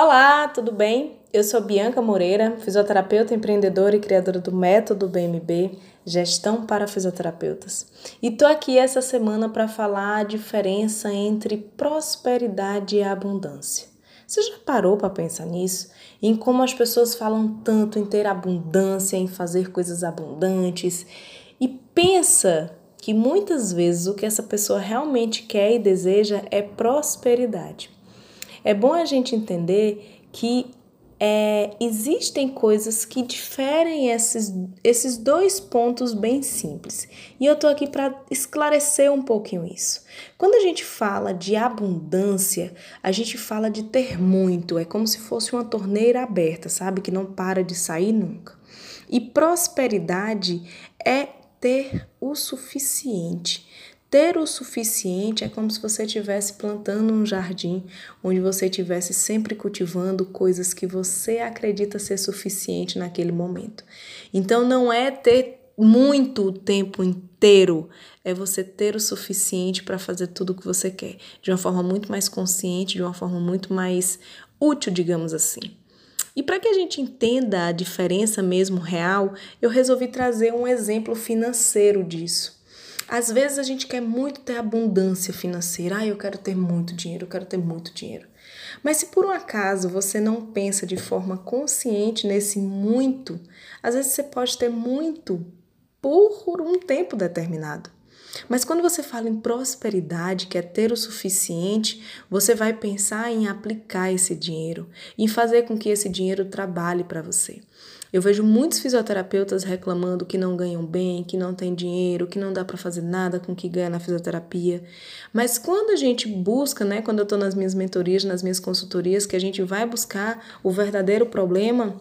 Olá, tudo bem? Eu sou Bianca Moreira, fisioterapeuta, empreendedora e criadora do método BMB, Gestão para Fisioterapeutas. E tô aqui essa semana para falar a diferença entre prosperidade e abundância. Você já parou para pensar nisso? Em como as pessoas falam tanto em ter abundância, em fazer coisas abundantes e pensa que muitas vezes o que essa pessoa realmente quer e deseja é prosperidade. É bom a gente entender que é, existem coisas que diferem esses, esses dois pontos bem simples. E eu tô aqui para esclarecer um pouquinho isso. Quando a gente fala de abundância, a gente fala de ter muito, é como se fosse uma torneira aberta, sabe? Que não para de sair nunca. E prosperidade é ter o suficiente. Ter o suficiente é como se você estivesse plantando um jardim onde você estivesse sempre cultivando coisas que você acredita ser suficiente naquele momento. Então não é ter muito o tempo inteiro, é você ter o suficiente para fazer tudo o que você quer, de uma forma muito mais consciente, de uma forma muito mais útil, digamos assim. E para que a gente entenda a diferença mesmo real, eu resolvi trazer um exemplo financeiro disso. Às vezes a gente quer muito ter abundância financeira. Ah, eu quero ter muito dinheiro, eu quero ter muito dinheiro. Mas se por um acaso você não pensa de forma consciente nesse muito, às vezes você pode ter muito por um tempo determinado. Mas quando você fala em prosperidade, que é ter o suficiente, você vai pensar em aplicar esse dinheiro, em fazer com que esse dinheiro trabalhe para você. Eu vejo muitos fisioterapeutas reclamando que não ganham bem, que não tem dinheiro, que não dá para fazer nada com o que ganha na fisioterapia. Mas quando a gente busca, né, quando eu estou nas minhas mentorias, nas minhas consultorias, que a gente vai buscar o verdadeiro problema,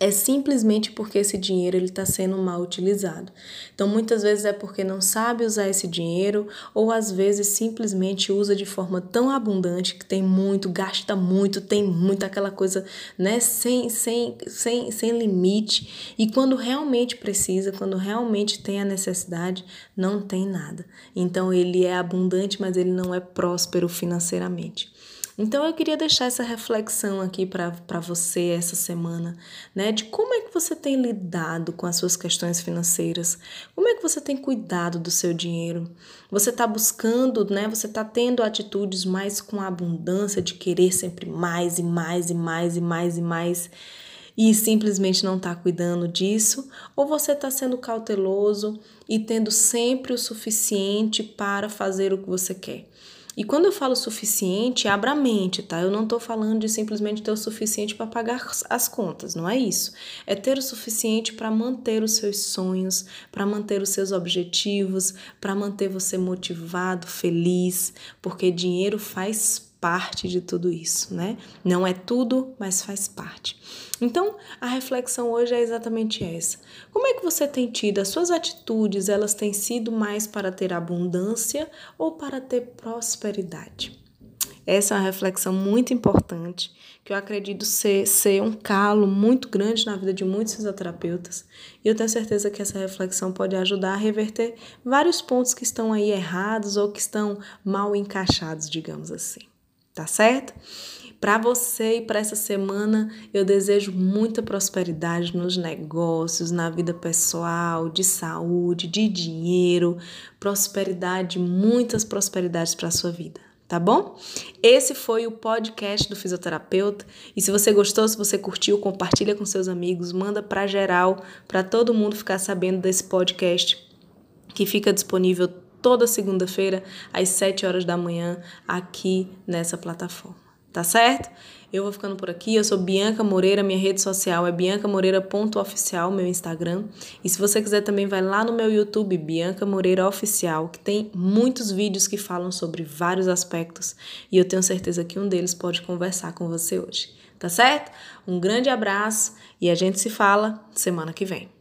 é simplesmente porque esse dinheiro ele está sendo mal utilizado. Então, muitas vezes é porque não sabe usar esse dinheiro, ou às vezes simplesmente usa de forma tão abundante que tem muito, gasta muito, tem muito aquela coisa, né, sem, sem, sem, sem limite. E quando realmente precisa, quando realmente tem a necessidade, não tem nada. Então, ele é abundante, mas ele não é próspero financeiramente. Então eu queria deixar essa reflexão aqui para você essa semana, né? De como é que você tem lidado com as suas questões financeiras, como é que você tem cuidado do seu dinheiro. Você está buscando, né? Você está tendo atitudes mais com abundância de querer sempre mais e mais e mais e mais e mais e simplesmente não está cuidando disso, ou você está sendo cauteloso e tendo sempre o suficiente para fazer o que você quer. E quando eu falo suficiente, abra a mente, tá? Eu não tô falando de simplesmente ter o suficiente para pagar as contas, não é isso. É ter o suficiente para manter os seus sonhos, para manter os seus objetivos, para manter você motivado, feliz, porque dinheiro faz parte de tudo isso, né? Não é tudo, mas faz parte. Então, a reflexão hoje é exatamente essa. Como é que você tem tido as suas atitudes, elas têm sido mais para ter abundância ou para ter prosperidade? Essa é uma reflexão muito importante, que eu acredito ser, ser um calo muito grande na vida de muitos fisioterapeutas. E eu tenho certeza que essa reflexão pode ajudar a reverter vários pontos que estão aí errados ou que estão mal encaixados, digamos assim tá certo? Para você e para essa semana, eu desejo muita prosperidade nos negócios, na vida pessoal, de saúde, de dinheiro, prosperidade, muitas prosperidades para sua vida, tá bom? Esse foi o podcast do fisioterapeuta. E se você gostou, se você curtiu, compartilha com seus amigos, manda para geral, para todo mundo ficar sabendo desse podcast que fica disponível toda segunda-feira, às 7 horas da manhã, aqui nessa plataforma. Tá certo? Eu vou ficando por aqui. Eu sou Bianca Moreira, minha rede social é biancamoreira.oficial, meu Instagram. E se você quiser também vai lá no meu YouTube, Bianca Moreira Oficial, que tem muitos vídeos que falam sobre vários aspectos e eu tenho certeza que um deles pode conversar com você hoje. Tá certo? Um grande abraço e a gente se fala semana que vem.